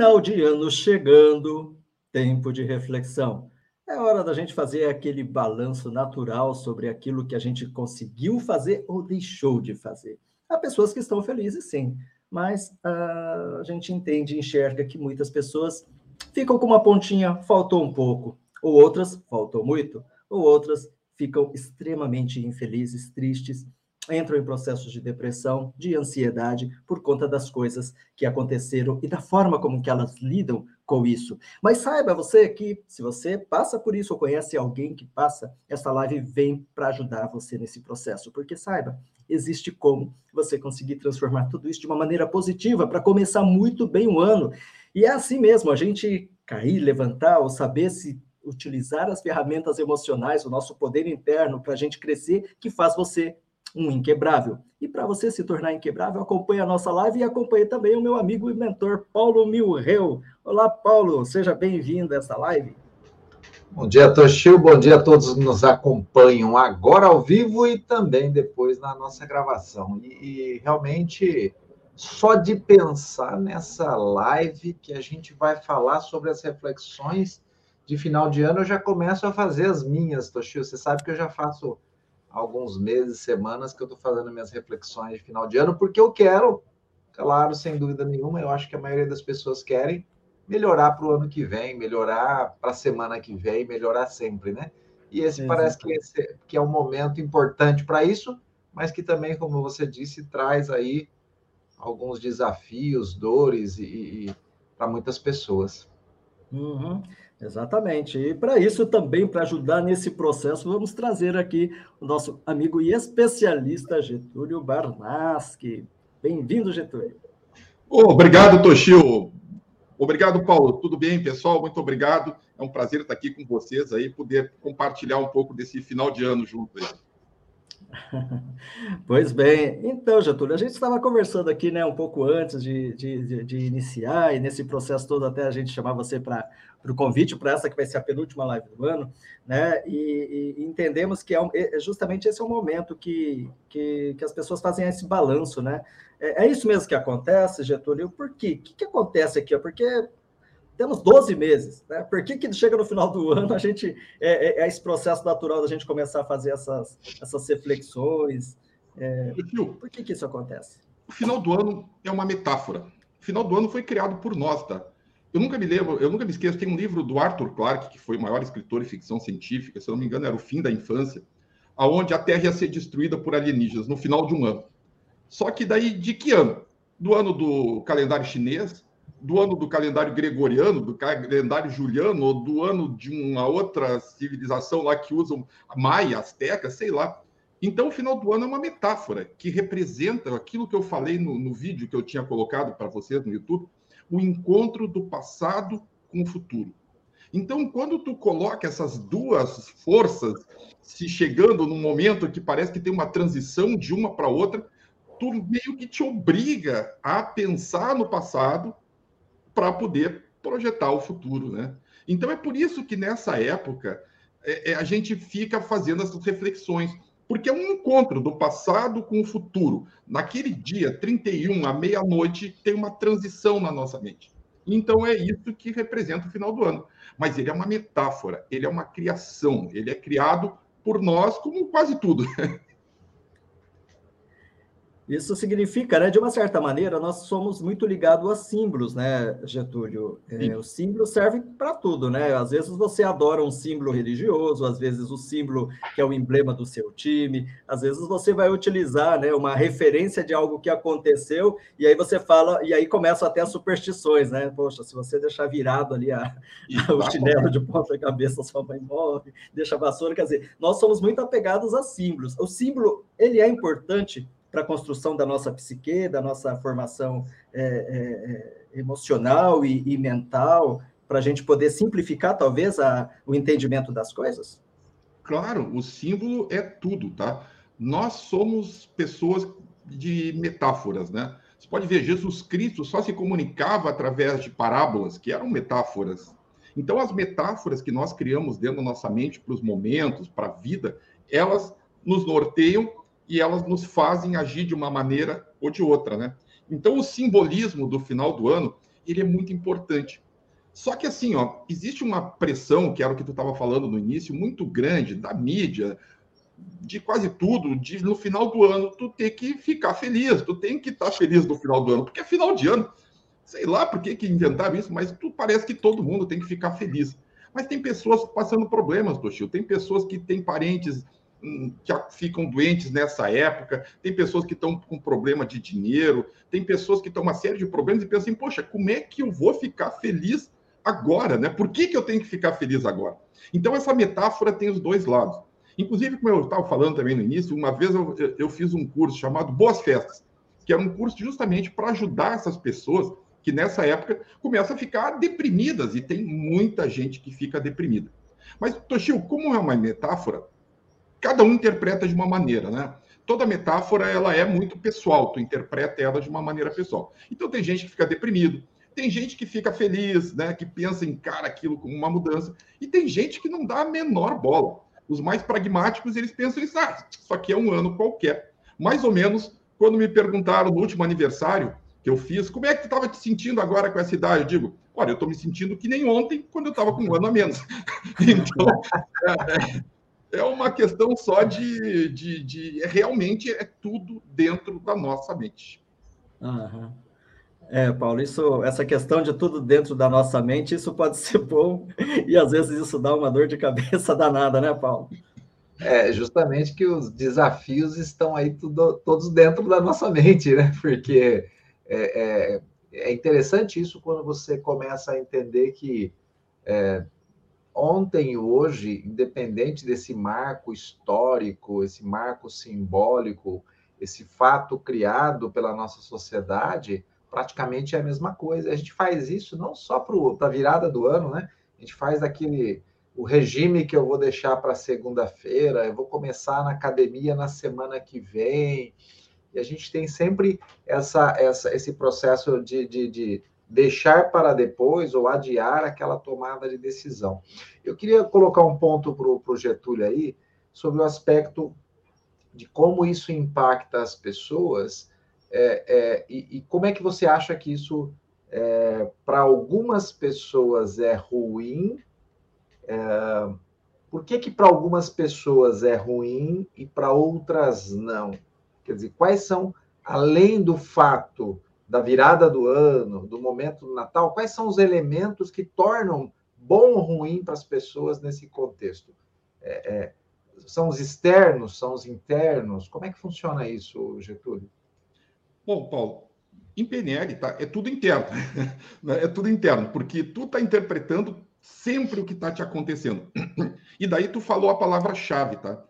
Final de ano chegando, tempo de reflexão. É hora da gente fazer aquele balanço natural sobre aquilo que a gente conseguiu fazer ou deixou de fazer. Há pessoas que estão felizes, sim, mas uh, a gente entende e enxerga que muitas pessoas ficam com uma pontinha, faltou um pouco, ou outras, faltou muito, ou outras ficam extremamente infelizes, tristes, entram em processos de depressão, de ansiedade, por conta das coisas que aconteceram e da forma como que elas lidam com isso. Mas saiba você que se você passa por isso ou conhece alguém que passa, essa live vem para ajudar você nesse processo, porque saiba, existe como você conseguir transformar tudo isso de uma maneira positiva para começar muito bem o ano. E é assim mesmo, a gente cair, levantar, ou saber se utilizar as ferramentas emocionais, o nosso poder interno para a gente crescer, que faz você um inquebrável. E para você se tornar inquebrável, acompanhe a nossa live e acompanhe também o meu amigo e mentor Paulo Milreu. Olá, Paulo, seja bem-vindo a essa live. Bom dia, Toshio. Bom dia a todos que nos acompanham agora ao vivo e também depois na nossa gravação. E, e realmente, só de pensar nessa live que a gente vai falar sobre as reflexões de final de ano, eu já começo a fazer as minhas, Toshio. Você sabe que eu já faço alguns meses, semanas que eu estou fazendo minhas reflexões de final de ano, porque eu quero, claro, sem dúvida nenhuma, eu acho que a maioria das pessoas querem melhorar para o ano que vem, melhorar para a semana que vem, melhorar sempre, né? E esse parece que, esse, que é um momento importante para isso, mas que também, como você disse, traz aí alguns desafios, dores e, e para muitas pessoas. Uhum. Exatamente. E para isso também, para ajudar nesse processo, vamos trazer aqui o nosso amigo e especialista Getúlio Barnaschi. Bem-vindo, Getúlio. obrigado, Toshio. Obrigado, Paulo. Tudo bem, pessoal? Muito obrigado. É um prazer estar aqui com vocês aí, poder compartilhar um pouco desse final de ano junto aí. Pois bem, então, Getúlio, a gente estava conversando aqui, né, um pouco antes de, de, de, iniciar, e nesse processo todo até a gente chamar você para o convite para essa que vai ser a penúltima live do ano, né, e, e entendemos que é, um, é, justamente esse é o momento que, que, que, as pessoas fazem esse balanço, né, é, é isso mesmo que acontece, Getúlio, por quê? O que, que acontece aqui? Porque temos 12 meses. Né? Por que, que chega no final do ano a gente é, é, é esse processo natural da gente começar a fazer essas, essas reflexões? É, por que, que isso acontece? O final do ano é uma metáfora. O final do ano foi criado por nós, tá? Eu nunca me lembro, eu nunca me esqueço, tem um livro do Arthur Clarke, que foi o maior escritor de ficção científica, se eu não me engano, era O Fim da Infância, aonde a Terra ia ser destruída por alienígenas no final de um ano. Só que daí, de que ano? Do ano do calendário chinês, do ano do calendário gregoriano, do calendário juliano, ou do ano de uma outra civilização lá que usam maia, asteca, sei lá. Então, o final do ano é uma metáfora que representa aquilo que eu falei no, no vídeo que eu tinha colocado para vocês no YouTube, o encontro do passado com o futuro. Então, quando tu coloca essas duas forças se chegando num momento que parece que tem uma transição de uma para outra, tu meio que te obriga a pensar no passado para poder projetar o futuro, né? Então é por isso que nessa época é, é, a gente fica fazendo essas reflexões, porque é um encontro do passado com o futuro. Naquele dia, 31, à meia-noite, tem uma transição na nossa mente. Então é isso que representa o final do ano. Mas ele é uma metáfora, ele é uma criação, ele é criado por nós como quase tudo. Isso significa, né, de uma certa maneira, nós somos muito ligados a símbolos, né, Getúlio? É, os símbolos servem para tudo, né? Às vezes você adora um símbolo religioso, às vezes o símbolo que é o emblema do seu time, às vezes você vai utilizar, né, uma referência de algo que aconteceu e aí você fala e aí começam até as superstições, né? Poxa, se você deixar virado ali a, a, o chinelo de ponta cabeça, sua mãe morre, deixa a vassoura, quer dizer, nós somos muito apegados a símbolos. O símbolo ele é importante para a construção da nossa psique, da nossa formação é, é, é, emocional e, e mental, para a gente poder simplificar, talvez, a, o entendimento das coisas? Claro, o símbolo é tudo, tá? Nós somos pessoas de metáforas, né? Você pode ver, Jesus Cristo só se comunicava através de parábolas, que eram metáforas. Então, as metáforas que nós criamos dentro da nossa mente para os momentos, para a vida, elas nos norteiam e elas nos fazem agir de uma maneira ou de outra, né? Então, o simbolismo do final do ano, ele é muito importante. Só que assim, ó, existe uma pressão, que era o que tu estava falando no início, muito grande da mídia, de quase tudo, de no final do ano tu ter que ficar feliz, tu tem que estar tá feliz no final do ano, porque é final de ano. Sei lá por que, que inventaram isso, mas tu parece que todo mundo tem que ficar feliz. Mas tem pessoas passando problemas, Toshio. Tem pessoas que têm parentes que ficam doentes nessa época, tem pessoas que estão com problema de dinheiro, tem pessoas que estão uma série de problemas e pensam assim, poxa, como é que eu vou ficar feliz agora, né? Por que, que eu tenho que ficar feliz agora? Então, essa metáfora tem os dois lados. Inclusive, como eu estava falando também no início, uma vez eu, eu fiz um curso chamado Boas Festas, que era um curso justamente para ajudar essas pessoas que nessa época começam a ficar deprimidas, e tem muita gente que fica deprimida. Mas, Toshio, como é uma metáfora, cada um interpreta de uma maneira, né? Toda metáfora, ela é muito pessoal, tu interpreta ela de uma maneira pessoal. Então, tem gente que fica deprimido, tem gente que fica feliz, né, que pensa em cara aquilo como uma mudança, e tem gente que não dá a menor bola. Os mais pragmáticos, eles pensam isso, ah, isso aqui é um ano qualquer. Mais ou menos, quando me perguntaram no último aniversário que eu fiz, como é que tu estava te sentindo agora com essa idade? Eu digo, olha, eu estou me sentindo que nem ontem, quando eu estava com um ano a menos. então, é, é, uma questão só de, de, de, realmente é tudo dentro da nossa mente. Uhum. É, Paulo, isso, essa questão de tudo dentro da nossa mente, isso pode ser bom e às vezes isso dá uma dor de cabeça danada, né, Paulo? É, justamente que os desafios estão aí tudo, todos dentro da nossa mente, né? Porque é, é, é interessante isso quando você começa a entender que é, ontem e hoje, independente desse marco histórico, esse marco simbólico, esse fato criado pela nossa sociedade, praticamente é a mesma coisa. A gente faz isso não só para a virada do ano, né? A gente faz aquele o regime que eu vou deixar para segunda-feira, eu vou começar na academia na semana que vem. E a gente tem sempre essa, essa, esse processo de, de, de deixar para depois ou adiar aquela tomada de decisão. Eu queria colocar um ponto para o Getúlio aí sobre o aspecto de como isso impacta as pessoas é, é, e, e, como é que você acha que isso, é, para algumas pessoas, é ruim? É, por que, que para algumas pessoas é ruim e para outras não? Quer dizer, quais são, além do fato da virada do ano, do momento do Natal, quais são os elementos que tornam bom ou ruim para as pessoas nesse contexto? É, é, são os externos, são os internos? Como é que funciona isso, Getúlio? Bom, Paulo, em PNL tá, é tudo interno. Né? é tudo interno, porque tu está interpretando sempre o que está te acontecendo. E daí tu falou a palavra-chave, tá?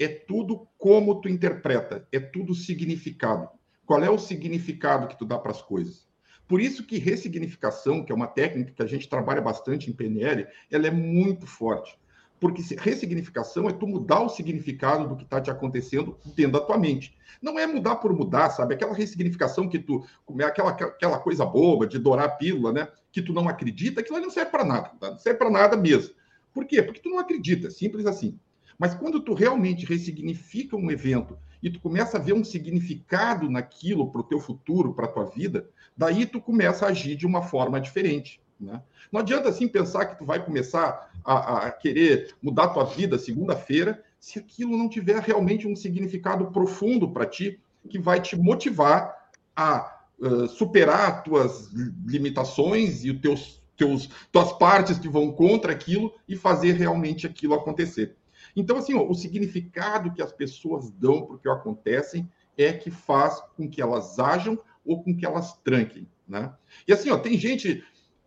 É tudo como tu interpreta, é tudo significado. Qual é o significado que tu dá para as coisas? Por isso que ressignificação, que é uma técnica que a gente trabalha bastante em PNL, ela é muito forte. Porque ressignificação é tu mudar o significado do que está te acontecendo dentro da tua mente. Não é mudar por mudar, sabe? Aquela ressignificação que tu. Aquela, aquela coisa boba de dourar a pílula, né? Que tu não acredita, aquilo não serve para nada. Tá? Não serve para nada mesmo. Por quê? Porque tu não acredita, simples assim. Mas quando tu realmente ressignifica um evento e tu começa a ver um significado naquilo para o teu futuro, para a tua vida, daí tu começa a agir de uma forma diferente. Né? Não adianta assim pensar que tu vai começar a, a querer mudar tua vida segunda-feira se aquilo não tiver realmente um significado profundo para ti que vai te motivar a uh, superar tuas limitações e os teus, teus tuas partes que vão contra aquilo e fazer realmente aquilo acontecer. Então, assim, ó, o significado que as pessoas dão para o que acontecem é que faz com que elas ajam ou com que elas tranquem, né? E assim, ó, tem gente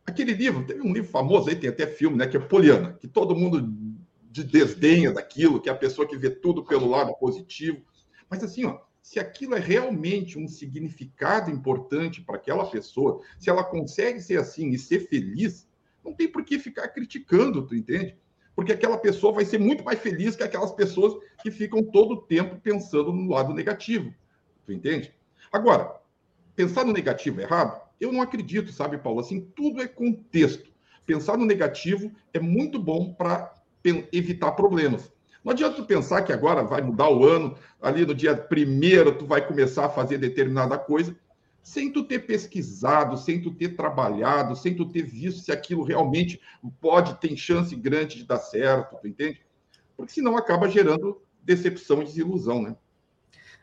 Aquele livro, teve um livro famoso aí, tem até filme, né? Que é Poliana, que todo mundo de desdenha daquilo, que é a pessoa que vê tudo pelo lado positivo. Mas assim, ó, se aquilo é realmente um significado importante para aquela pessoa, se ela consegue ser assim e ser feliz, não tem por que ficar criticando, tu entende? Porque aquela pessoa vai ser muito mais feliz que aquelas pessoas que ficam todo o tempo pensando no lado negativo. Tu entende? Agora, pensar no negativo é errado? Eu não acredito, sabe, Paulo? Assim, tudo é contexto. Pensar no negativo é muito bom para evitar problemas. Não adianta tu pensar que agora vai mudar o ano, ali no dia primeiro tu vai começar a fazer determinada coisa, sem tu ter pesquisado, sem tu ter trabalhado, sem tu ter visto se aquilo realmente pode, tem chance grande de dar certo, tu entende? Porque senão acaba gerando decepção e desilusão, né?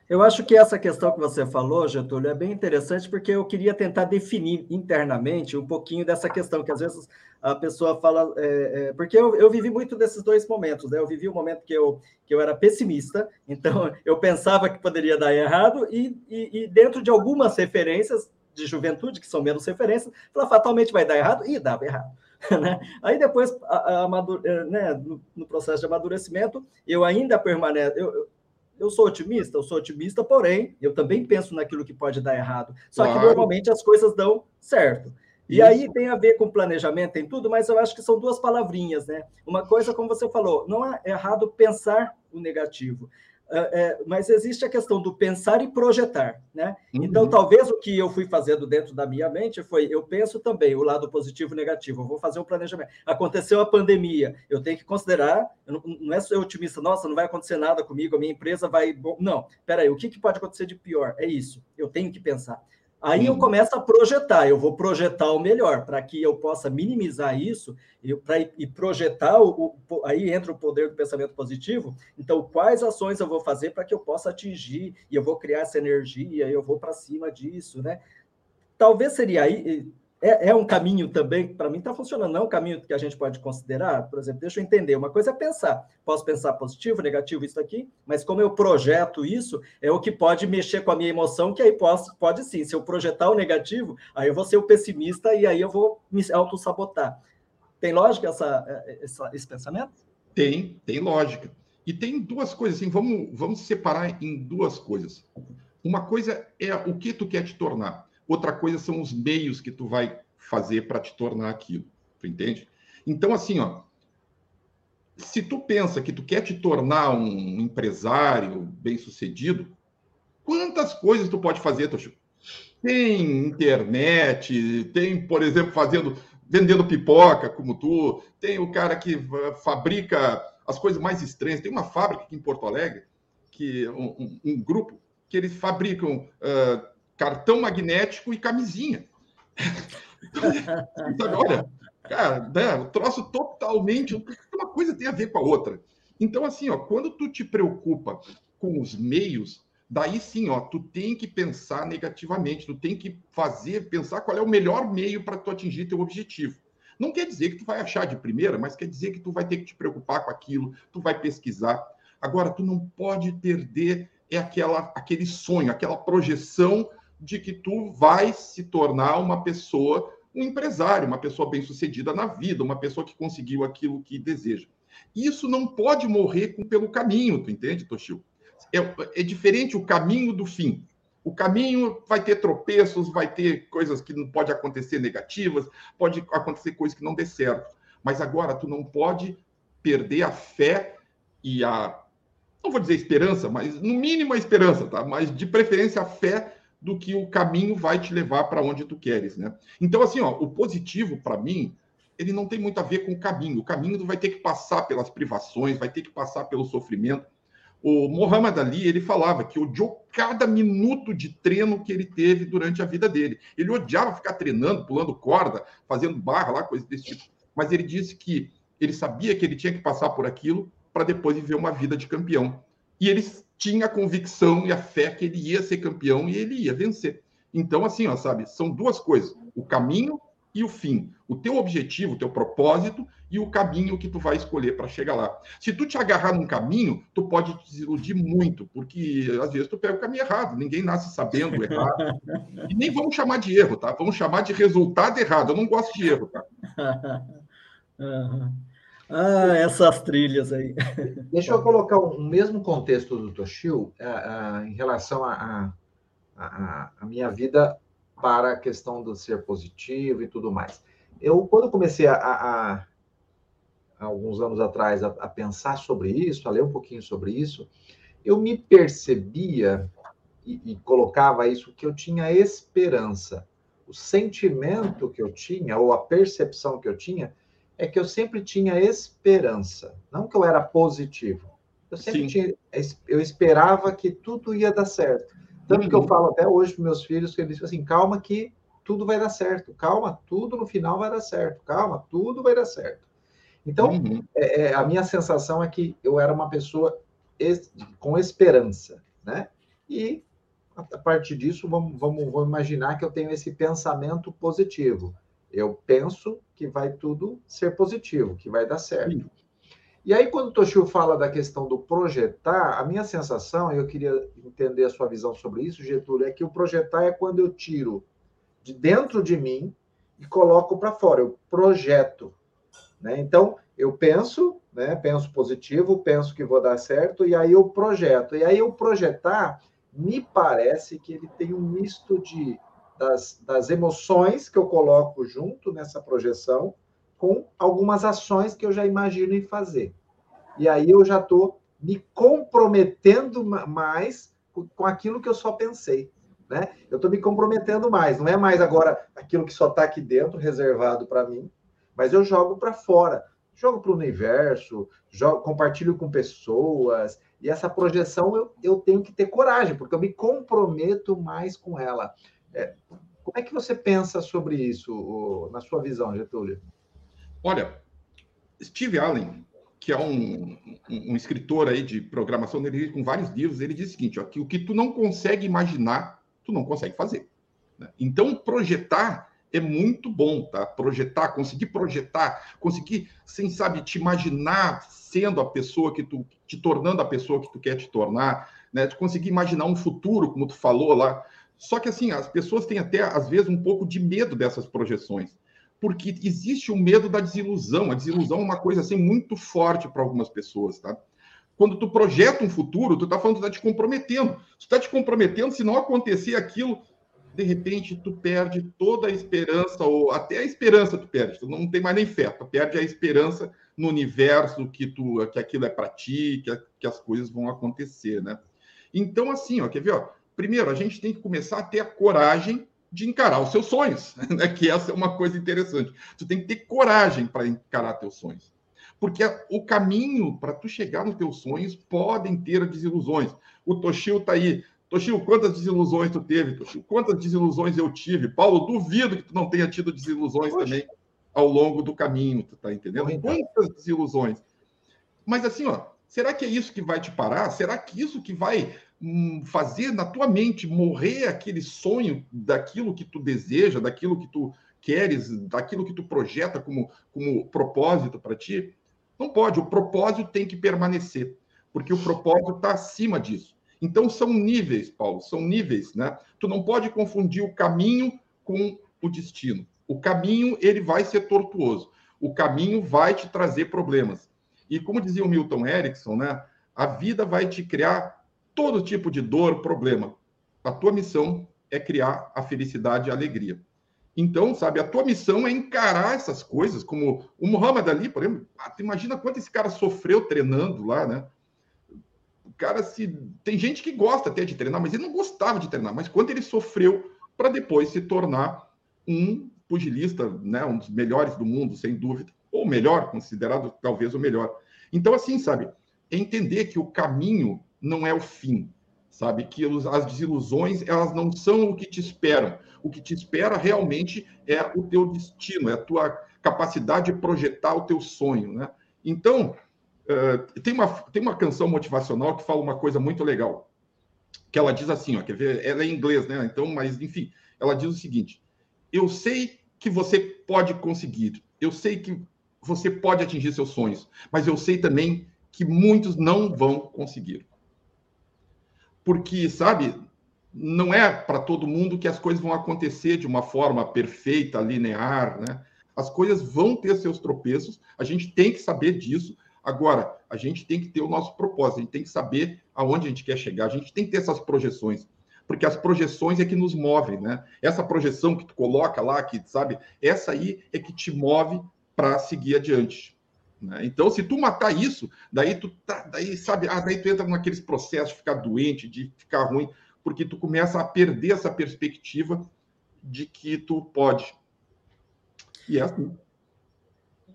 Eu acho que essa questão que você falou, Getúlio, é bem interessante, porque eu queria tentar definir internamente um pouquinho dessa questão, que às vezes a pessoa fala. É, é, porque eu, eu, vivi muito desses dois momentos, né? Eu vivi o um momento que eu, que eu era pessimista, então eu pensava que poderia dar errado, e, e, e dentro de algumas referências de juventude, que são menos referências, fala, fatalmente vai dar errado, e dava errado. Né? Aí depois, a, a, a, né, no, no, processo de amadurecimento, eu ainda permaneço. Eu, eu sou otimista, eu sou otimista, porém, eu também penso naquilo que pode dar errado. Só claro. que normalmente as coisas dão certo. E Isso. aí tem a ver com planejamento, tem tudo, mas eu acho que são duas palavrinhas, né? Uma coisa, como você falou, não é errado pensar o negativo. É, é, mas existe a questão do pensar e projetar, né? Uhum. Então, talvez o que eu fui fazendo dentro da minha mente foi, eu penso também o lado positivo e negativo, eu vou fazer um planejamento. Aconteceu a pandemia, eu tenho que considerar, não, não é ser otimista, nossa, não vai acontecer nada comigo, a minha empresa vai... Bom, não, peraí, o que, que pode acontecer de pior? É isso, eu tenho que pensar. Aí eu começo a projetar, eu vou projetar o melhor, para que eu possa minimizar isso e, pra, e projetar, o, o, aí entra o poder do pensamento positivo. Então, quais ações eu vou fazer para que eu possa atingir, e eu vou criar essa energia, eu vou para cima disso, né? Talvez seria aí, é, é um caminho também, para mim está funcionando, não é um caminho que a gente pode considerar, por exemplo, deixa eu entender, uma coisa é pensar, posso pensar positivo, negativo, isso aqui, mas como eu projeto isso, é o que pode mexer com a minha emoção, que aí posso, pode sim, se eu projetar o negativo, aí eu vou ser o pessimista e aí eu vou me auto-sabotar. Tem lógica essa, essa, esse pensamento? Tem, tem lógica. E tem duas coisas, assim, vamos, vamos separar em duas coisas. Uma coisa é o que tu quer te tornar. Outra coisa são os meios que tu vai fazer para te tornar aquilo. Tu entende? Então, assim, ó, se tu pensa que tu quer te tornar um empresário bem-sucedido, quantas coisas tu pode fazer, Toshio? Tem internet, tem, por exemplo, fazendo vendendo pipoca como tu, tem o cara que fabrica as coisas mais estranhas. Tem uma fábrica aqui em Porto Alegre, que um, um, um grupo que eles fabricam uh, cartão magnético e camisinha. Olha, cara, né, o troço totalmente. Uma coisa tem a ver com a outra. Então, assim, ó, quando tu te preocupa com os meios, daí sim, ó, tu tem que pensar negativamente, tu tem que fazer, pensar qual é o melhor meio para tu atingir teu objetivo. Não quer dizer que tu vai achar de primeira, mas quer dizer que tu vai ter que te preocupar com aquilo, tu vai pesquisar. Agora, tu não pode perder é aquela, aquele sonho, aquela projeção de que tu vai se tornar uma pessoa, um empresário, uma pessoa bem-sucedida na vida, uma pessoa que conseguiu aquilo que deseja. Isso não pode morrer pelo caminho, tu entende, Toshio? É, é diferente o caminho do fim. O caminho vai ter tropeços, vai ter coisas que não pode acontecer negativas, pode acontecer coisas que não dê certo. Mas agora tu não pode perder a fé e a não vou dizer esperança, mas no mínimo a esperança, tá? Mas de preferência a fé do que o caminho vai te levar para onde tu queres, né? Então, assim, ó, o positivo, para mim, ele não tem muito a ver com o caminho. O caminho vai ter que passar pelas privações, vai ter que passar pelo sofrimento. O Muhammad Ali, ele falava que odiou cada minuto de treino que ele teve durante a vida dele. Ele odiava ficar treinando, pulando corda, fazendo barra lá, coisas desse tipo. Mas ele disse que ele sabia que ele tinha que passar por aquilo para depois viver uma vida de campeão. E ele tinha a convicção e a fé que ele ia ser campeão e ele ia vencer. Então, assim, ó, sabe, são duas coisas: o caminho e o fim. O teu objetivo, o teu propósito e o caminho que tu vai escolher para chegar lá. Se tu te agarrar num caminho, tu pode te desiludir muito, porque às vezes tu pega o caminho errado, ninguém nasce sabendo errado. E nem vamos chamar de erro, tá? Vamos chamar de resultado errado. Eu não gosto de erro, tá? Ah, essas trilhas aí. Deixa eu colocar o mesmo contexto do Toshio uh, uh, em relação à a, a, a, minha vida para a questão do ser positivo e tudo mais. Eu, quando comecei a, a alguns anos atrás a, a, pensar sobre isso, a ler um pouquinho sobre isso, eu me percebia e, e colocava isso que eu tinha esperança. O sentimento que eu tinha, ou a percepção que eu tinha, é que eu sempre tinha esperança, não que eu era positivo. Eu sempre tinha, eu esperava que tudo ia dar certo. Tanto uhum. que eu uhum. falo até hoje para meus filhos, que eles dizem assim, calma que tudo vai dar certo. Calma, tudo no final vai dar certo. Calma, tudo vai dar certo. Então, uhum. é, é, a minha sensação é que eu era uma pessoa es, com esperança, né? E a partir disso, vamos, vamos, vamos imaginar que eu tenho esse pensamento positivo. Eu penso que vai tudo ser positivo, que vai dar certo. Sim. E aí, quando o Toshio fala da questão do projetar, a minha sensação, e eu queria entender a sua visão sobre isso, Getúlio, é que o projetar é quando eu tiro de dentro de mim e coloco para fora, eu projeto. Né? Então, eu penso, né? penso positivo, penso que vou dar certo, e aí eu projeto. E aí, eu projetar, me parece que ele tem um misto de das, das emoções que eu coloco junto nessa projeção com algumas ações que eu já imagino em fazer. E aí eu já estou me comprometendo mais com aquilo que eu só pensei. Né? Eu estou me comprometendo mais, não é mais agora aquilo que só está aqui dentro, reservado para mim, mas eu jogo para fora, jogo para o universo, jogo, compartilho com pessoas, e essa projeção eu, eu tenho que ter coragem, porque eu me comprometo mais com ela. É, como é que você pensa sobre isso, na sua visão, Getúlio? Olha, Steve Allen, que é um, um, um escritor aí de programação, ele com vários livros, ele diz o seguinte, ó, que o que tu não consegue imaginar, tu não consegue fazer. Né? Então, projetar é muito bom, tá? Projetar, conseguir projetar, conseguir, sem sabe, te imaginar sendo a pessoa que tu, te tornando a pessoa que tu quer te tornar, né? Tu conseguir imaginar um futuro, como tu falou lá. Só que assim, as pessoas têm até às vezes um pouco de medo dessas projeções porque existe o medo da desilusão. A desilusão é uma coisa assim muito forte para algumas pessoas, tá? Quando tu projeta um futuro, tu tá falando tu tá te comprometendo. Tu tá te comprometendo, se não acontecer aquilo, de repente tu perde toda a esperança, ou até a esperança tu perde, tu não tem mais nem fé, tu perde a esperança no universo que tu que aquilo é para ti, que, que as coisas vão acontecer, né? Então, assim, ó, quer ver? Ó, primeiro, a gente tem que começar a ter a coragem de encarar os seus sonhos, né? que essa é uma coisa interessante. Tu tem que ter coragem para encarar teus sonhos. Porque o caminho para tu chegar nos teus sonhos podem ter desilusões. O Toshio está aí. Toshio, quantas desilusões tu teve, Toshio? Quantas desilusões eu tive? Paulo, duvido que tu não tenha tido desilusões Poxa. também ao longo do caminho, tu tá entendendo? Quantas desilusões? Mas assim, ó, será que é isso que vai te parar? Será que isso que vai fazer na tua mente morrer aquele sonho daquilo que tu deseja, daquilo que tu queres, daquilo que tu projeta como, como propósito para ti? Não pode, o propósito tem que permanecer, porque o propósito está acima disso. Então são níveis, Paulo, são níveis, né? Tu não pode confundir o caminho com o destino. O caminho ele vai ser tortuoso. O caminho vai te trazer problemas. E como dizia o Milton Erickson, né? A vida vai te criar todo tipo de dor, problema. A tua missão é criar a felicidade e a alegria. Então, sabe, a tua missão é encarar essas coisas, como o Muhammad Ali, por exemplo. Ah, imagina quanto esse cara sofreu treinando lá, né? O cara se. Tem gente que gosta até de treinar, mas ele não gostava de treinar. Mas quanto ele sofreu para depois se tornar um pugilista, né? Um dos melhores do mundo, sem dúvida. Ou melhor, considerado talvez o melhor. Então, assim, sabe, é entender que o caminho não é o fim, sabe? Que as desilusões, elas não são o que te esperam. O que te espera realmente é o teu destino, é a tua capacidade de projetar o teu sonho, né? Então, uh, tem, uma, tem uma canção motivacional que fala uma coisa muito legal, que ela diz assim, ó, quer ver? Ela é em inglês, né? Então, mas, enfim, ela diz o seguinte, eu sei que você pode conseguir, eu sei que você pode atingir seus sonhos, mas eu sei também que muitos não vão conseguir porque, sabe, não é para todo mundo que as coisas vão acontecer de uma forma perfeita, linear, né? As coisas vão ter seus tropeços, a gente tem que saber disso. Agora, a gente tem que ter o nosso propósito, a gente tem que saber aonde a gente quer chegar, a gente tem que ter essas projeções, porque as projeções é que nos movem, né? Essa projeção que tu coloca lá, que sabe, essa aí é que te move para seguir adiante. Né? Então, se tu matar isso, daí tu tá, daí sabe, ah, daí tu entra naqueles processos de ficar doente, de ficar ruim, porque tu começa a perder essa perspectiva de que tu pode. E é assim.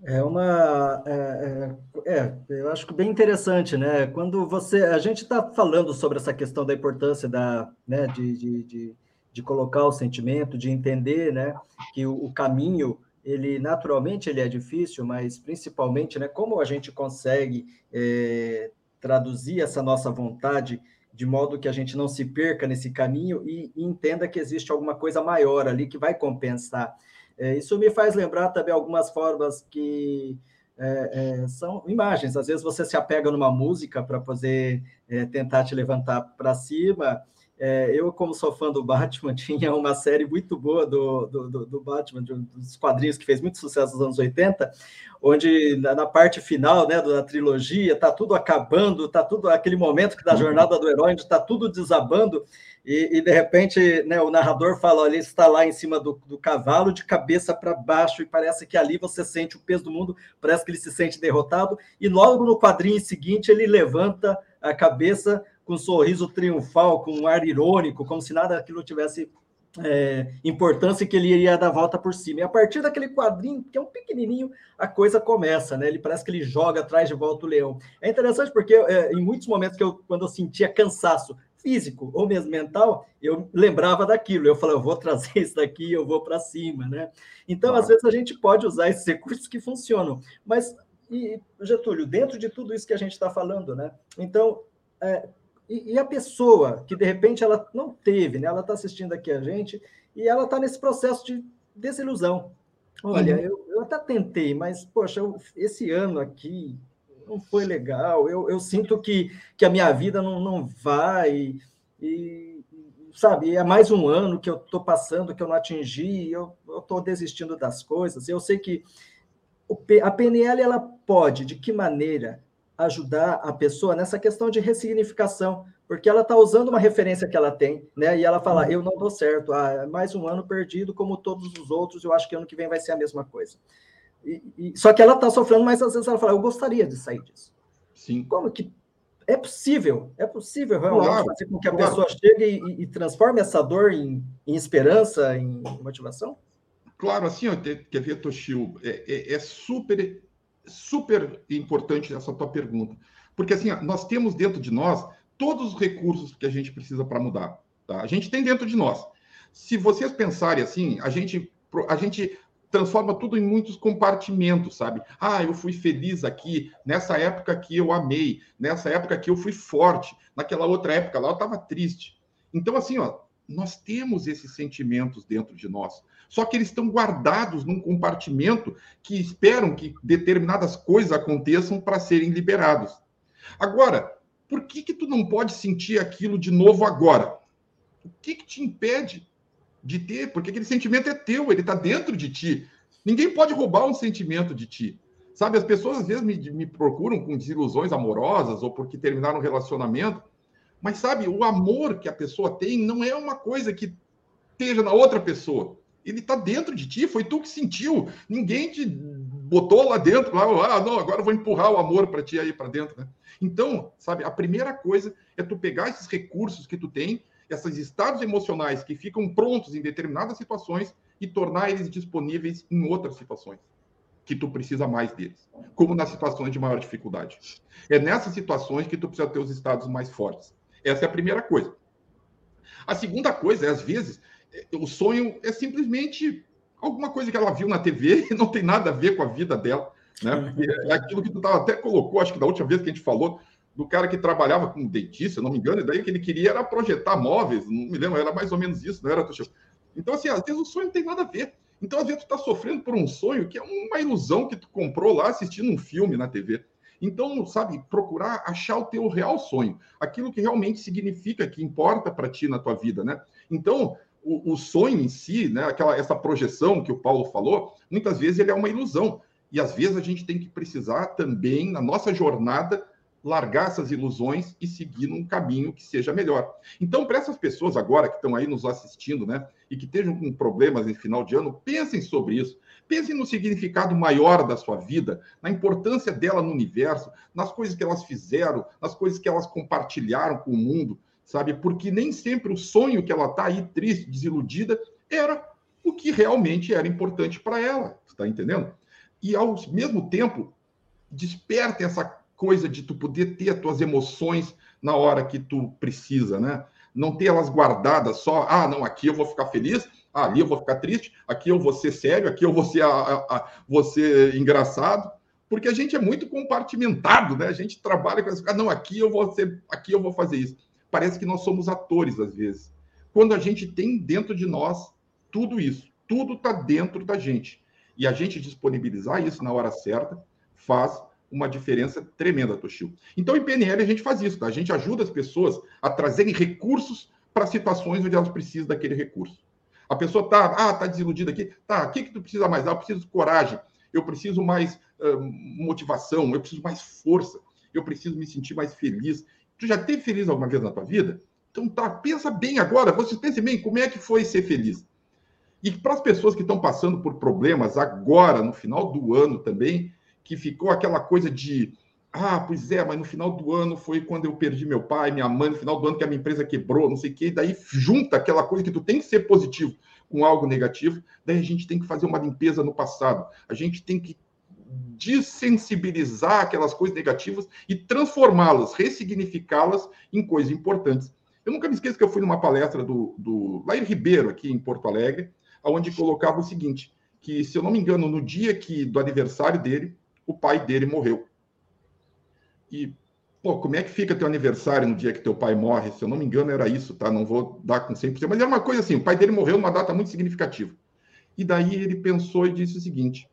É uma. É, é, é, eu acho bem interessante, né? Quando você. A gente está falando sobre essa questão da importância da, né, de, de, de, de, colocar o sentimento, de entender né, que o, o, caminho, ele naturalmente ele é difícil, mas principalmente, né, como a gente consegue é, traduzir essa nossa vontade de modo que a gente não se perca nesse caminho e, e entenda que existe alguma coisa maior ali que vai compensar. É, isso me faz lembrar também algumas formas que é, é, são imagens. Às vezes você se apega numa música para poder é, tentar te levantar para cima. É, eu, como sou fã do Batman, tinha uma série muito boa do, do, do Batman, dos quadrinhos que fez muito sucesso nos anos 80, onde na, na parte final né, da trilogia está tudo acabando, está tudo aquele momento que da uhum. jornada do herói, onde está tudo desabando, e, e, de repente né, o narrador fala: olha, ele está lá em cima do, do cavalo, de cabeça para baixo, e parece que ali você sente o peso do mundo, parece que ele se sente derrotado, e logo no quadrinho seguinte ele levanta a cabeça com um sorriso triunfal, com um ar irônico, como se nada daquilo tivesse é, importância que ele iria dar a volta por cima. E a partir daquele quadrinho, que é um pequenininho, a coisa começa, né? Ele parece que ele joga atrás de volta o leão. É interessante porque é, em muitos momentos que eu, quando eu sentia cansaço físico ou mesmo mental, eu lembrava daquilo. Eu falava, eu vou trazer isso daqui, eu vou para cima, né? Então, claro. às vezes a gente pode usar esses recursos que funcionam, mas e Getúlio, dentro de tudo isso que a gente está falando, né? Então, é, e, e, a pessoa que de repente ela não teve, né? Ela está assistindo aqui a gente e ela está nesse processo de desilusão. Olha, uhum. eu, eu até tentei, mas poxa, eu, esse ano aqui não foi legal. Eu, eu sinto que, que a minha vida não, não vai. E, sabe, é mais um ano que eu estou passando, que eu não atingi, eu estou desistindo das coisas. Eu sei que a PNL ela pode, de que maneira, ajudar a pessoa nessa questão de ressignificação, porque ela está usando uma referência que ela tem, né? E ela fala, eu não dou certo, ah, é mais um ano perdido, como todos os outros, eu acho que ano que vem vai ser a mesma coisa. E, e, só que ela está sofrendo, mas às vezes ela fala, eu gostaria de sair disso. Sim. Como que é possível? É possível realmente claro, fazer com que a claro. pessoa chegue e, e, transforme essa dor em, em, esperança, em motivação? Claro, assim, ó, quer ver, Toshio, é, é, é, super, super importante essa tua pergunta. Porque, assim, nós temos dentro de nós todos os recursos que a gente precisa para mudar. Tá? A gente tem dentro de nós. Se vocês pensarem assim, a gente, a gente transforma tudo em muitos compartimentos, sabe? Ah, eu fui feliz aqui, nessa época que eu amei, nessa época que eu fui forte, naquela outra época lá eu estava triste. Então, assim, ó, nós temos esses sentimentos dentro de nós, só que eles estão guardados num compartimento que esperam que determinadas coisas aconteçam para serem liberados. Agora, por que que tu não pode sentir aquilo de novo agora? O que que te impede? de ter, porque aquele sentimento é teu, ele está dentro de ti. Ninguém pode roubar um sentimento de ti. Sabe, as pessoas às vezes me, me procuram com desilusões amorosas ou porque terminaram um relacionamento, mas sabe, o amor que a pessoa tem não é uma coisa que esteja na outra pessoa. Ele está dentro de ti, foi tu que sentiu. Ninguém te botou lá dentro, lá, ah, não, agora eu vou empurrar o amor para ti aí para dentro, né? Então, sabe, a primeira coisa é tu pegar esses recursos que tu tem esses estados emocionais que ficam prontos em determinadas situações e tornar eles disponíveis em outras situações que tu precisa mais deles, como nas situações de maior dificuldade. É nessas situações que tu precisa ter os estados mais fortes. Essa é a primeira coisa. A segunda coisa é, às vezes, o sonho é simplesmente alguma coisa que ela viu na TV e não tem nada a ver com a vida dela. Né? É aquilo que tu até colocou, acho que da última vez que a gente falou, do cara que trabalhava com dentista, não me engano, e daí que ele queria era projetar móveis, não me lembro, era mais ou menos isso, não era, Então, assim, às vezes o sonho não tem nada a ver. Então, às vezes, tu está sofrendo por um sonho que é uma ilusão que tu comprou lá assistindo um filme na TV. Então, sabe, procurar achar o teu real sonho, aquilo que realmente significa, que importa para ti na tua vida, né? Então, o, o, sonho em si, né, aquela essa projeção que o Paulo falou, muitas vezes ele é uma ilusão. E às vezes a gente tem que precisar também, na nossa jornada, largar essas ilusões e seguir num caminho que seja melhor. Então, para essas pessoas agora que estão aí nos assistindo, né, e que estejam com problemas em final de ano, pensem sobre isso. Pensem no significado maior da sua vida, na importância dela no universo, nas coisas que elas fizeram, nas coisas que elas compartilharam com o mundo, sabe? Porque nem sempre o sonho que ela está aí triste, desiludida, era o que realmente era importante para ela, está entendendo? e ao mesmo tempo desperta essa coisa de tu poder ter as tuas emoções na hora que tu precisa, né? Não ter elas guardadas só, ah, não, aqui eu vou ficar feliz, ah, ali eu vou ficar triste, aqui eu vou ser sério, aqui eu vou ser, a, a, a, vou ser engraçado, porque a gente é muito compartimentado, né? A gente trabalha com essa, ah, não, aqui eu vou ser, aqui eu vou fazer isso. Parece que nós somos atores às vezes. Quando a gente tem dentro de nós tudo isso, tudo está dentro da gente. E a gente disponibilizar isso na hora certa faz uma diferença tremenda, Toshio. Então, em PNL, a gente faz isso, tá? A gente ajuda as pessoas a trazerem recursos para situações onde elas precisam daquele recurso. A pessoa tá, ah, tá desiludida aqui. Tá, o que, que tu precisa mais? Ah, eu preciso de coragem, eu preciso mais uh, motivação, eu preciso mais força, eu preciso me sentir mais feliz. Tu já teve feliz alguma vez na tua vida? Então tá, pensa bem agora, vocês pensem bem, como é que foi ser feliz? E para as pessoas que estão passando por problemas agora, no final do ano também, que ficou aquela coisa de ah, pois é, mas no final do ano foi quando eu perdi meu pai, minha mãe, no final do ano que a minha empresa quebrou, não sei o quê, daí junta aquela coisa que tu tem que ser positivo com algo negativo, daí a gente tem que fazer uma limpeza no passado. A gente tem que desensibilizar aquelas coisas negativas e transformá-las, ressignificá-las em coisas importantes. Eu nunca me esqueço que eu fui numa palestra do, do Lair Ribeiro, aqui em Porto Alegre, onde colocava o seguinte, que, se eu não me engano, no dia que do aniversário dele, o pai dele morreu. E, pô, como é que fica teu aniversário no dia que teu pai morre? Se eu não me engano, era isso, tá? Não vou dar com 100%, mas era uma coisa assim: o pai dele morreu numa data muito significativa. E daí ele pensou e disse o seguinte: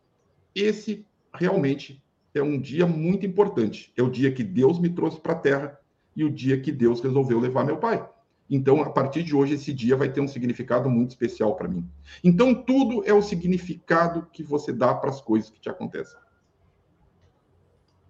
esse realmente é um dia muito importante. É o dia que Deus me trouxe para a Terra e o dia que Deus resolveu levar meu pai. Então, a partir de hoje, esse dia vai ter um significado muito especial para mim. Então, tudo é o significado que você dá para as coisas que te acontecem.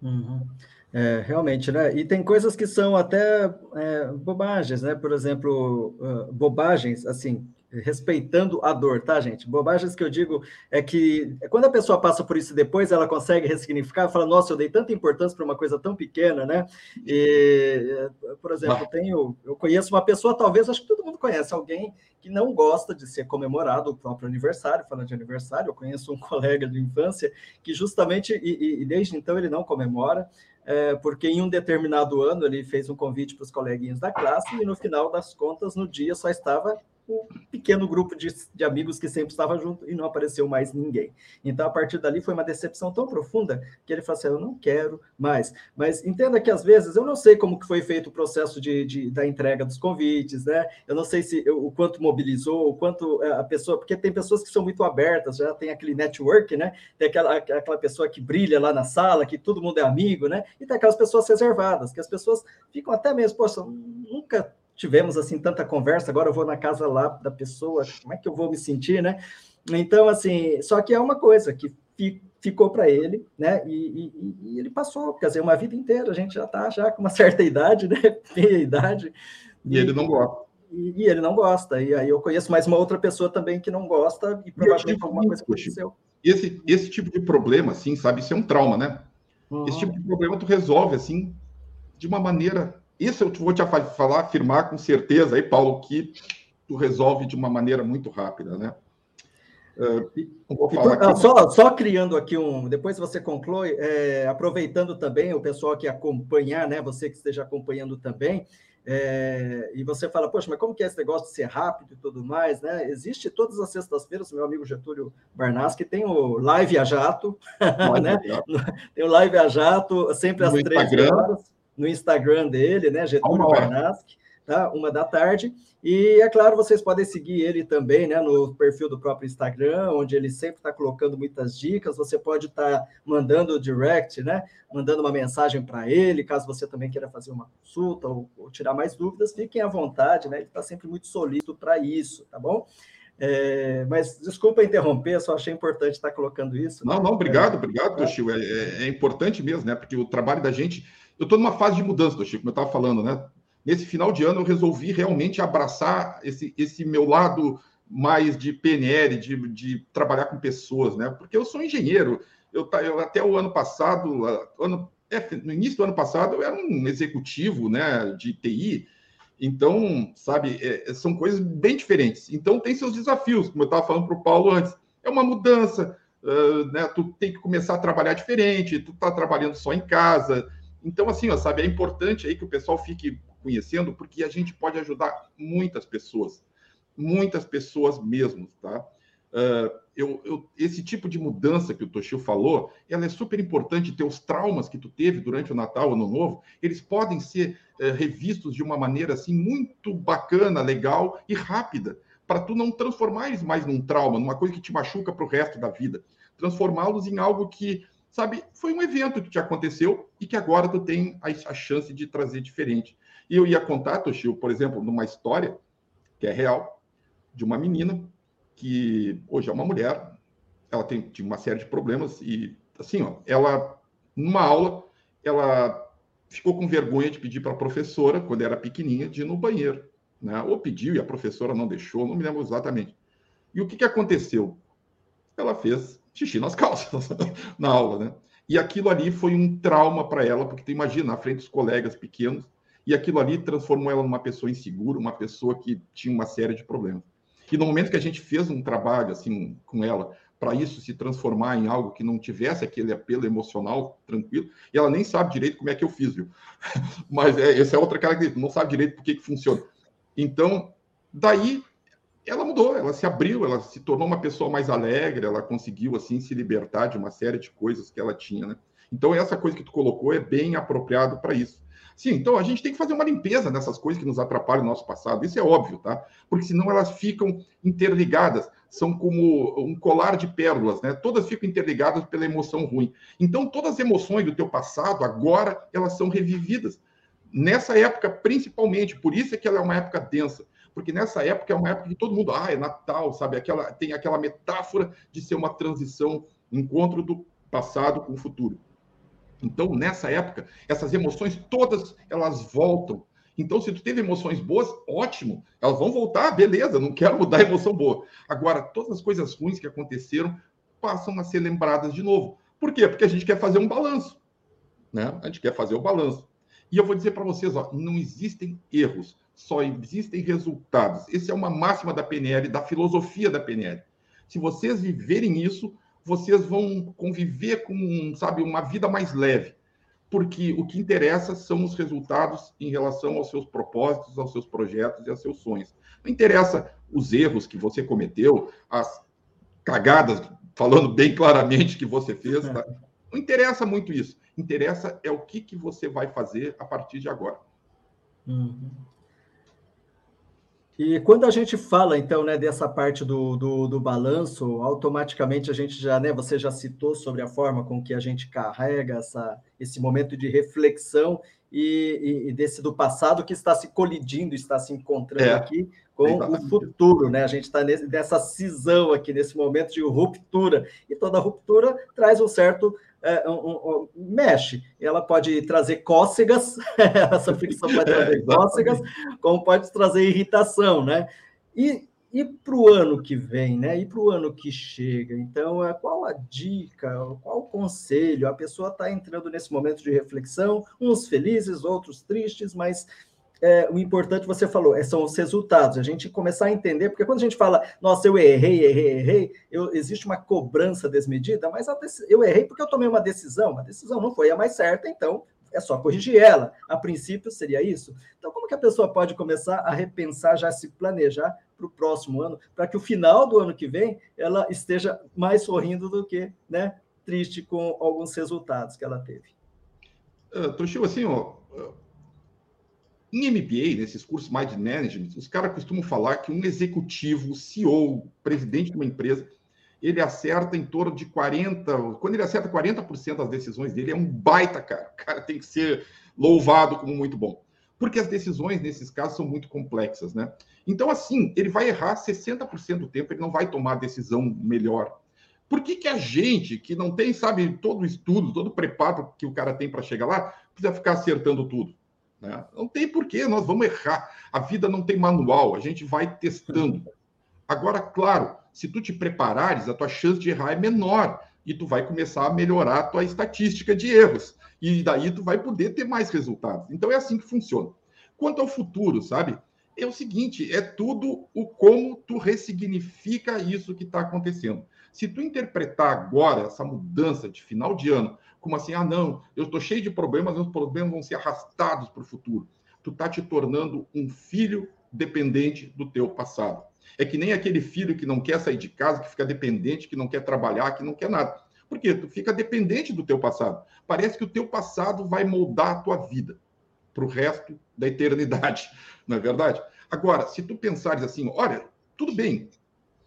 Uhum. É, realmente, né? E tem coisas que são até é, bobagens, né? Por exemplo, uh, bobagens, assim, respeitando a dor, tá, gente? Bobagens que eu digo é que quando a pessoa passa por isso depois, ela consegue ressignificar, fala, nossa, eu dei tanta importância para uma coisa tão pequena, né? E, por exemplo, tenho, eu conheço uma pessoa, talvez, acho que todo mundo conhece alguém que não gosta de ser comemorado o próprio aniversário, falando de aniversário, eu conheço um colega de infância que justamente, e, e desde então ele não comemora, é, porque em um determinado ano ele fez um convite para os coleguinhas da classe e no final das contas, no dia, só estava um pequeno grupo de, de, amigos que sempre estava junto e não apareceu mais ninguém. Então, a partir dali, foi uma decepção tão profunda que ele falou assim: eu não quero mais. Mas entenda que, às vezes, eu não sei como que foi feito o processo de, de da entrega dos convites, né? Eu não sei se o quanto mobilizou, o quanto é, a pessoa, porque tem pessoas que são muito abertas, já tem aquele network, né? Tem aquela, aquela pessoa que brilha lá na sala, que todo mundo é amigo, né? E tem aquelas pessoas reservadas, que as pessoas ficam até mesmo, poxa, nunca tivemos assim tanta conversa, agora eu vou na casa lá da pessoa, como é que eu vou me sentir, né? Então, assim, só que é uma coisa que ficou para ele, né? E, e, e, ele passou, quer dizer, uma vida inteira, a gente já está já com uma certa idade, né? Meia idade. E, e ele não gosta. E, ele não gosta. E aí eu conheço mais uma outra pessoa também que não gosta e provavelmente alguma coisa aconteceu. Esse, esse tipo de problema, assim, sabe, isso é um trauma, né? Uhum. Esse tipo de problema tu resolve, assim, de uma maneira isso eu vou te falar, afirmar com certeza aí, Paulo, que tu resolve de uma maneira muito rápida, né? Uh, só, só, criando aqui um. Depois você conclui, é, aproveitando também o pessoal que acompanhar, né? Você que esteja acompanhando também, é, e você fala, poxa, mas como que é esse negócio de ser rápido e tudo mais, né? Existe todas as sextas-feiras, meu amigo Getúlio Barnas, que tem o Live a Jato, né? Tem o Live a Jato, sempre às três horas no Instagram dele, né? Getúlio Barnaski, tá? Uma da tarde. E é claro, vocês podem seguir ele também, né? No perfil do próprio Instagram, onde ele sempre está colocando muitas dicas. Você pode estar tá mandando direct, né? Mandando uma mensagem para ele, caso você também queira fazer uma consulta ou, ou tirar mais dúvidas, fiquem à vontade, né? Ele está sempre muito solícito para isso, tá bom? É, mas desculpa interromper, só achei importante estar tá colocando isso. Não, né? não, obrigado, obrigado, é. Toshio. É, é, é, importante mesmo, né? Porque o trabalho da gente eu estou numa fase de mudança, Chico, como eu estava falando, né? Nesse final de ano, eu resolvi realmente abraçar esse, esse meu lado mais de PNL, de, de trabalhar com pessoas, né? Porque eu sou engenheiro. Eu, eu até o ano passado, ano, é, no início do ano passado, eu era um executivo, né, de TI. Então, sabe, é, são coisas bem diferentes. Então, tem seus desafios, como eu estava falando para o Paulo antes. É uma mudança, uh, né, tu tem que começar a trabalhar diferente, tu está trabalhando só em casa. Então, assim, ó, sabe, é importante aí que o pessoal fique conhecendo, porque a gente pode ajudar muitas pessoas, muitas pessoas mesmo, tá? Uh, eu, eu, esse tipo de mudança que o Toshio falou, ela é super importante. Ter os traumas que tu teve durante o Natal, Ano Novo, eles podem ser uh, revistos de uma maneira assim muito bacana, legal e rápida, para tu não transformar eles mais num trauma, numa coisa que te machuca para o resto da vida, transformá-los em algo que, sabe, foi um evento que te aconteceu e que agora tu tem a, a chance de trazer diferente. E eu ia contar, Toshio, por exemplo, numa história que é real de uma menina que hoje é uma mulher, ela tem, tinha uma série de problemas e, assim, ó, ela, numa aula, ela ficou com vergonha de pedir para a professora, quando era pequenininha, de ir no banheiro. Né? Ou pediu e a professora não deixou, não me lembro exatamente. E o que, que aconteceu? Ela fez xixi nas calças na aula, né? E aquilo ali foi um trauma para ela, porque tu imagina, na frente dos colegas pequenos, e aquilo ali transformou ela numa pessoa insegura, uma pessoa que tinha uma série de problemas. E no momento que a gente fez um trabalho assim com ela, para isso se transformar em algo que não tivesse aquele apelo emocional tranquilo, e ela nem sabe direito como é que eu fiz, viu? Mas é, essa é outra característica, não sabe direito por que, que funciona. Então, daí ela mudou, ela se abriu, ela se tornou uma pessoa mais alegre, ela conseguiu assim se libertar de uma série de coisas que ela tinha, né? Então essa coisa que tu colocou é bem apropriado para isso. Sim, então a gente tem que fazer uma limpeza nessas coisas que nos atrapalham no nosso passado. Isso é óbvio, tá? Porque senão elas ficam interligadas, são como um colar de pérolas, né? Todas ficam interligadas pela emoção ruim. Então todas as emoções do teu passado agora elas são revividas. Nessa época, principalmente, por isso é que ela é uma época densa, porque nessa época é uma época que todo mundo, ah, é Natal, sabe? Aquela, tem aquela metáfora de ser uma transição, encontro do passado com o futuro. Então, nessa época, essas emoções todas elas voltam. Então, se tu teve emoções boas, ótimo, elas vão voltar, beleza, não quero mudar a emoção boa. Agora, todas as coisas ruins que aconteceram passam a ser lembradas de novo. Por quê? Porque a gente quer fazer um balanço, né? A gente quer fazer o balanço. E eu vou dizer para vocês, ó, não existem erros, só existem resultados. Essa é uma máxima da PNL, da filosofia da PNL. Se vocês viverem isso, vocês vão conviver com, sabe, uma vida mais leve, porque o que interessa são os resultados em relação aos seus propósitos, aos seus projetos e aos seus sonhos. Não interessa os erros que você cometeu, as cagadas, falando bem claramente que você fez, tá? Não interessa muito isso. Interessa é o que, que você vai fazer a partir de agora. Uhum. E quando a gente fala, então, né, dessa parte do, do, do, balanço, automaticamente a gente já, né, você já citou sobre a forma com que a gente carrega essa, esse momento de reflexão e, e, e desse do passado que está se colidindo, está se encontrando é, aqui com o futuro, né? A gente está nessa cisão aqui, nesse momento de ruptura, e toda ruptura traz um certo é, um, um, mexe. Ela pode trazer cócegas, essa fricção pode trazer cócegas, como pode trazer irritação, né? E, e para o ano que vem, né? E para o ano que chega. Então, é, qual a dica, qual o conselho? A pessoa está entrando nesse momento de reflexão, uns felizes, outros tristes, mas é, o importante você falou é, são os resultados, a gente começar a entender, porque quando a gente fala, nossa, eu errei, errei, errei, eu, existe uma cobrança desmedida, mas eu errei porque eu tomei uma decisão, a decisão não foi a mais certa, então é só corrigir ela. A princípio seria isso. Então, como que a pessoa pode começar a repensar, já se planejar para o próximo ano, para que o final do ano que vem ela esteja mais sorrindo do que né, triste com alguns resultados que ela teve? Uh, Toshio, assim, ó, em MBA, nesses cursos mais de management, os caras costumam falar que um executivo, CEO, presidente de uma empresa, ele acerta em torno de 40%. Quando ele acerta 40% das decisões dele, é um baita cara. O cara tem que ser louvado como muito bom. Porque as decisões, nesses casos, são muito complexas, né? Então, assim, ele vai errar 60% do tempo, ele não vai tomar a decisão melhor. Por que, que a gente, que não tem, sabe, todo o estudo, todo o preparo que o cara tem para chegar lá, precisa ficar acertando tudo? Né? Não tem porquê, nós vamos errar. A vida não tem manual, a gente vai testando. Agora, claro, se tu te preparares, a tua chance de errar é menor e tu vai começar a melhorar a tua estatística de erros. E daí tu vai poder ter mais resultados. Então é assim que funciona. Quanto ao futuro, sabe? é o seguinte: é tudo o como tu ressignifica isso que está acontecendo. Se tu interpretar agora essa mudança de final de ano como assim, ah, não, eu estou cheio de problemas, os problemas vão ser arrastados para o futuro. Tu está te tornando um filho dependente do teu passado. É que nem aquele filho que não quer sair de casa, que fica dependente, que não quer trabalhar, que não quer nada. Por quê? Tu fica dependente do teu passado. Parece que o teu passado vai moldar a tua vida para o resto da eternidade, não é verdade? Agora, se tu pensares assim, olha, tudo bem,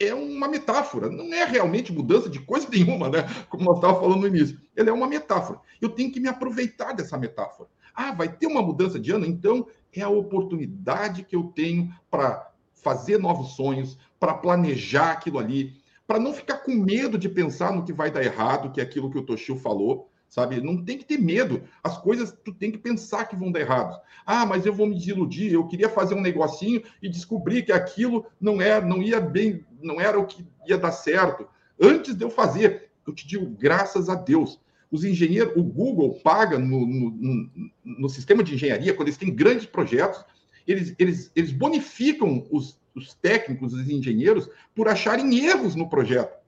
é uma metáfora, não é realmente mudança de coisa nenhuma, né? Como nós estávamos falando no início. Ele é uma metáfora. Eu tenho que me aproveitar dessa metáfora. Ah, vai ter uma mudança de ano? Então é a oportunidade que eu tenho para fazer novos sonhos, para planejar aquilo ali, para não ficar com medo de pensar no que vai dar errado, que é aquilo que o Toshio falou sabe? Não tem que ter medo. As coisas tu tem que pensar que vão dar errado. Ah, mas eu vou me desiludir. Eu queria fazer um negocinho e descobri que aquilo não era, não ia bem, não era o que ia dar certo. Antes de eu fazer, eu te digo, graças a Deus. Os engenheiros, o Google paga no, no, no sistema de engenharia, quando eles têm grandes projetos, eles, eles, eles bonificam os, os técnicos, os engenheiros, por acharem erros no projeto.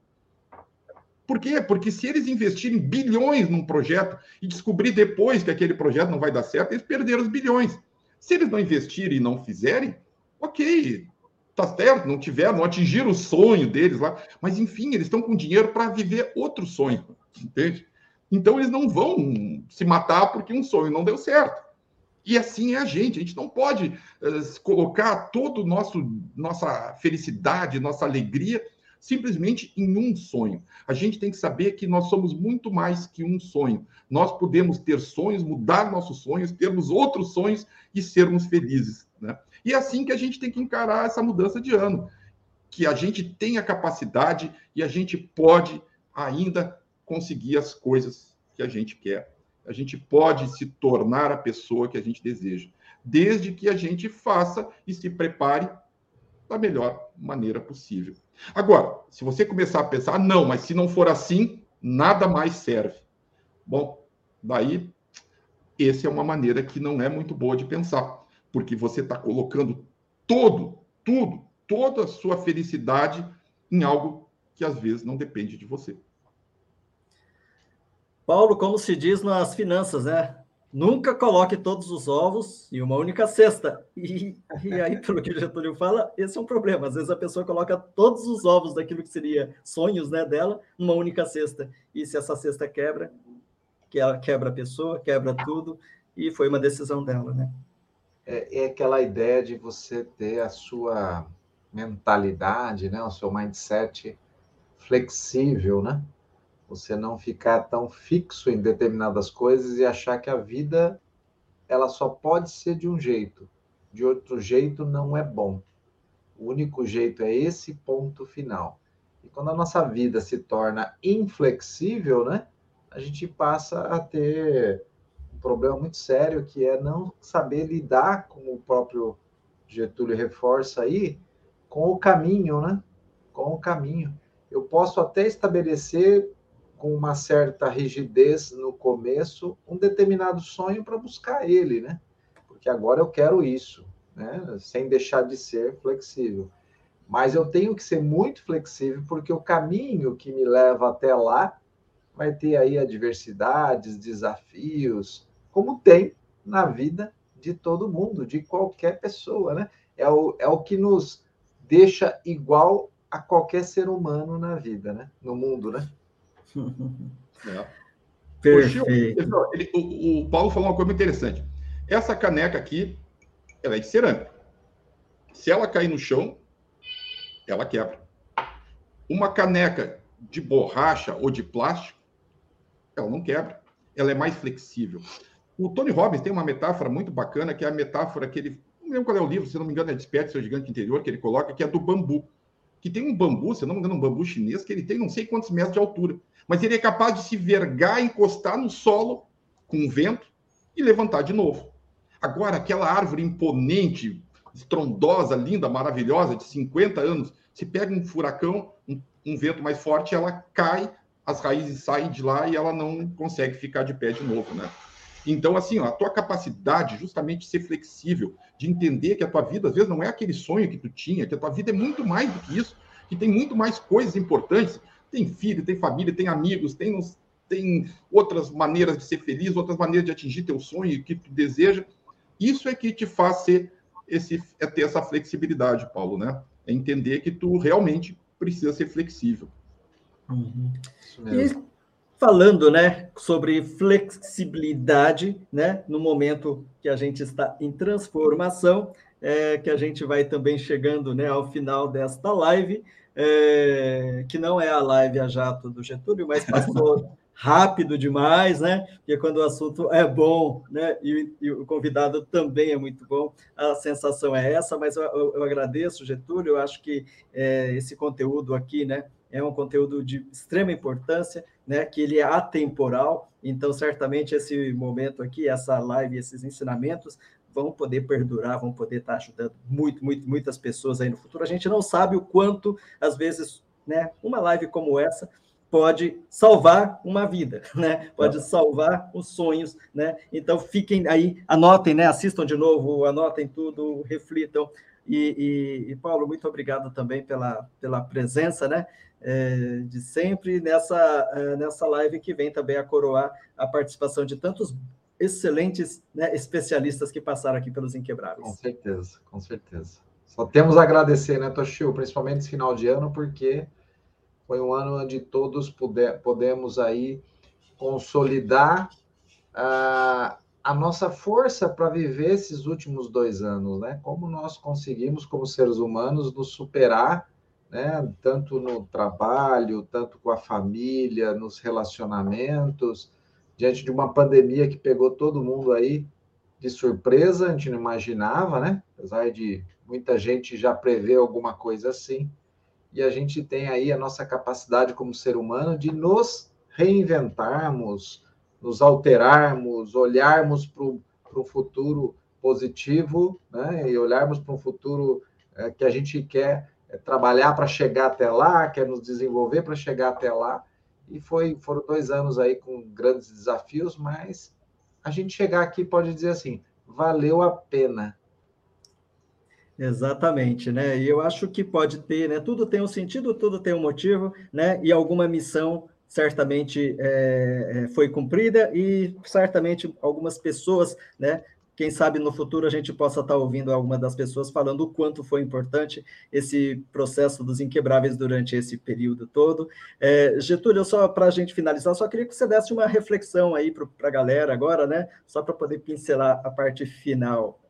Por quê? Porque se eles investirem bilhões num projeto e descobrir depois que aquele projeto não vai dar certo, eles perderam os bilhões. Se eles não investirem e não fizerem, ok, tá certo, não tiveram, não atingiram o sonho deles lá, mas enfim, eles estão com dinheiro para viver outro sonho, entende? Então eles não vão se matar porque um sonho não deu certo. E assim é a gente, a gente não pode uh, colocar todo nosso nossa felicidade, nossa alegria simplesmente em um sonho. A gente tem que saber que nós somos muito mais que um sonho. Nós podemos ter sonhos, mudar nossos sonhos, termos outros sonhos e sermos felizes. Né? E é assim que a gente tem que encarar essa mudança de ano. Que a gente tem a capacidade e a gente pode ainda conseguir as coisas que a gente quer. A gente pode se tornar a pessoa que a gente deseja, desde que a gente faça e se prepare da melhor maneira possível. Agora, se você começar a pensar, não, mas se não for assim, nada mais serve. Bom, daí, essa é uma maneira que não é muito boa de pensar, porque você está colocando todo, tudo, toda a sua felicidade em algo que às vezes não depende de você. Paulo, como se diz nas finanças, né? Nunca coloque todos os ovos em uma única cesta. E, e, aí, pelo que o Getúlio fala, esse é um problema. Às vezes a pessoa coloca todos os ovos daquilo que seria sonhos né, dela numa única cesta. E se essa cesta quebra, que ela quebra a pessoa, quebra tudo, e foi uma decisão dela, né? É, é aquela ideia de você ter a sua mentalidade, né, o seu mindset flexível, né? Você não ficar tão fixo em determinadas coisas e achar que a vida ela só pode ser de um jeito. De outro jeito não é bom. O único jeito é esse ponto final. E quando a nossa vida se torna inflexível, né? A gente passa a ter um problema muito sério que é não saber lidar com o próprio Getúlio reforça aí com o caminho, né? Com o caminho. Eu posso até estabelecer com uma certa rigidez no começo um determinado sonho para buscar ele, né? Porque agora eu quero isso, né? Sem deixar de ser flexível. Mas eu tenho que ser muito flexível porque o caminho que me leva até lá vai ter aí adversidades, desafios, como tem na vida de todo mundo, de qualquer pessoa, né? É o, é o que nos deixa igual a qualquer ser humano na vida, né? No mundo, né? É. Perfeito. Ele, o, o, Paulo falou uma coisa interessante. Essa caneca aqui, ela é de cerâmica. Se ela cair no chão, ela quebra. Uma caneca de borracha ou de plástico, ela não quebra. Ela é mais flexível. O Tony Robbins tem uma metáfora muito bacana, que é a metáfora que ele. Não lembro qual é o livro, se não me engano, é Desperte seu gigante interior, que ele coloca, que é do bambu. Que tem um bambu, se não me engano, um bambu chinês, que ele tem não sei quantos metros de altura mas ele é capaz de se vergar, encostar no solo com o vento e levantar de novo. Agora, aquela árvore imponente, estrondosa, linda, maravilhosa, de 50 anos, se pega um furacão, um, um vento mais forte, ela cai, as raízes saem de lá e ela não consegue ficar de pé de novo, né? Então, assim, ó, a tua capacidade justamente de ser flexível, de entender que a tua vida, às vezes, não é aquele sonho que tu tinha, que a tua vida é muito mais do que isso, que tem muito mais coisas importantes. Tem filho, tem família, tem amigos, tem, tem outras maneiras de ser feliz, outras maneiras de atingir teu sonho que tu deseja. Isso é que te faz ser esse, é ter essa flexibilidade, Paulo, né? É entender que tu realmente precisa ser flexível. Uhum. E falando, né, sobre flexibilidade, né, no momento que a gente está em transformação, é, que a gente vai também chegando, né, ao final desta live, é, que não é a live a jato do Getúlio, mas passou rápido demais, né? Porque quando o assunto é bom, né? E, e, o convidado também é muito bom, a sensação é essa. Mas eu, eu, agradeço, Getúlio. Eu acho que é, esse conteúdo aqui, né? É um conteúdo de extrema importância, né? Que ele é atemporal. Então, certamente esse momento aqui, essa live, esses ensinamentos vão poder perdurar, vão poder estar ajudando muito, muito, muitas pessoas aí no futuro. A gente não sabe o quanto, às vezes, né? Uma live como essa pode salvar uma vida, né? Pode salvar os sonhos, né? Então fiquem aí, anotem, né? Assistam de novo, anotem tudo, reflitam. E, e, e Paulo, muito obrigado também pela, pela presença, né? É, de sempre nessa, é, nessa live que vem também a coroar a participação de tantos excelentes né, especialistas que passaram aqui pelos Inquebráveis. Com certeza, com certeza. Só temos a agradecer, né, Toshio, principalmente esse final de ano, porque foi um ano onde todos puder, podemos aí consolidar a, a nossa força para viver esses últimos dois anos, né? Como nós conseguimos, como seres humanos, nos superar, né? Tanto no trabalho, tanto com a família, nos relacionamentos, diante de uma pandemia que pegou todo mundo aí de surpresa, a gente não imaginava, né? Apesar de muita gente já prever alguma coisa assim e a gente tem aí a nossa capacidade como ser humano de nos reinventarmos, nos alterarmos, olharmos para o futuro positivo, né? E olharmos para um futuro é, que a gente quer é, trabalhar para chegar até lá, quer nos desenvolver para chegar até lá. E foi, foram dois anos aí com grandes desafios, mas a gente chegar aqui pode dizer assim, valeu a pena, Exatamente, né? E eu acho que pode ter, né? Tudo tem um sentido, tudo tem um motivo, né? E alguma missão certamente é, foi cumprida e certamente algumas pessoas, né? Quem sabe no futuro a gente possa estar ouvindo alguma das pessoas falando o quanto foi importante esse processo dos inquebráveis durante esse período todo. É, Getúlio, só para a gente finalizar, só queria que você desse uma reflexão aí para a galera agora, né? Só para poder pincelar a parte final.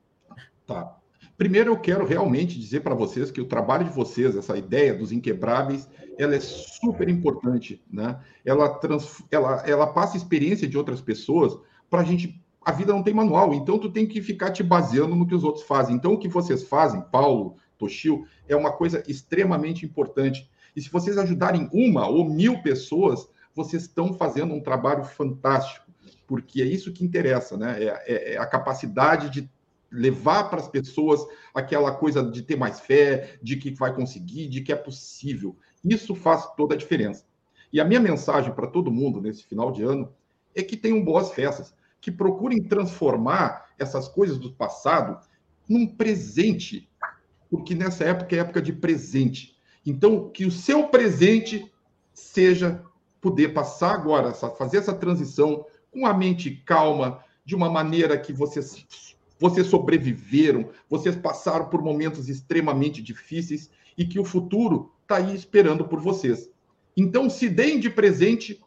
Tá. Primeiro, eu quero realmente dizer para vocês que o trabalho de vocês, essa ideia dos inquebráveis, ela é super importante, né? Ela, trans, ela, ela passa experiência de outras pessoas para a gente. A vida não tem manual, então tu tem que ficar te baseando no que os outros fazem. Então, o que vocês fazem, Paulo, Toshio, é uma coisa extremamente importante. E se vocês ajudarem uma ou mil pessoas, vocês estão fazendo um trabalho fantástico, porque é isso que interessa, né? É, é, é a capacidade de levar para as pessoas aquela coisa de ter mais fé, de que vai conseguir, de que é possível. Isso faz toda a diferença. E a minha mensagem para todo mundo nesse final de ano é que tenham boas festas, que procurem transformar essas coisas do passado num presente, porque nessa época é época de presente. Então, que o seu presente seja poder passar agora, fazer essa transição com a mente calma, de uma maneira que vocês vocês sobreviveram, vocês passaram por momentos extremamente difíceis e que o futuro está aí esperando por vocês. Então, se deem de presente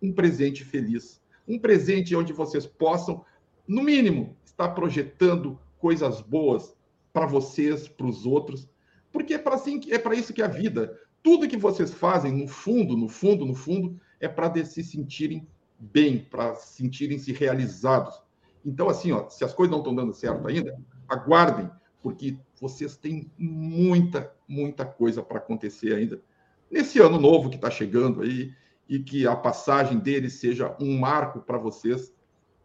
um presente feliz, um presente onde vocês possam, no mínimo, estar projetando coisas boas para vocês, para os outros, porque é para assim, é para isso que é a vida. Tudo que vocês fazem, no fundo, no fundo, no fundo, é para se sentirem bem, para sentirem se realizados. Então, assim, ó, se as coisas não estão dando certo ainda, aguardem, porque vocês têm muita, muita coisa para acontecer ainda nesse ano novo que está chegando aí e que a passagem dele seja um marco para vocês,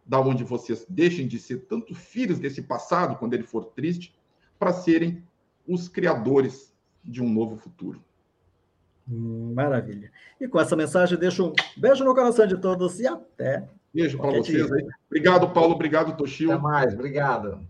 da onde vocês deixem de ser tanto filhos desse passado, quando ele for triste, para serem os criadores de um novo futuro. Maravilha. E com essa mensagem, deixo um beijo no coração de todos e até Beijo para vocês aí. Obrigado, Paulo. Obrigado, Toshio. Até mais. Obrigado.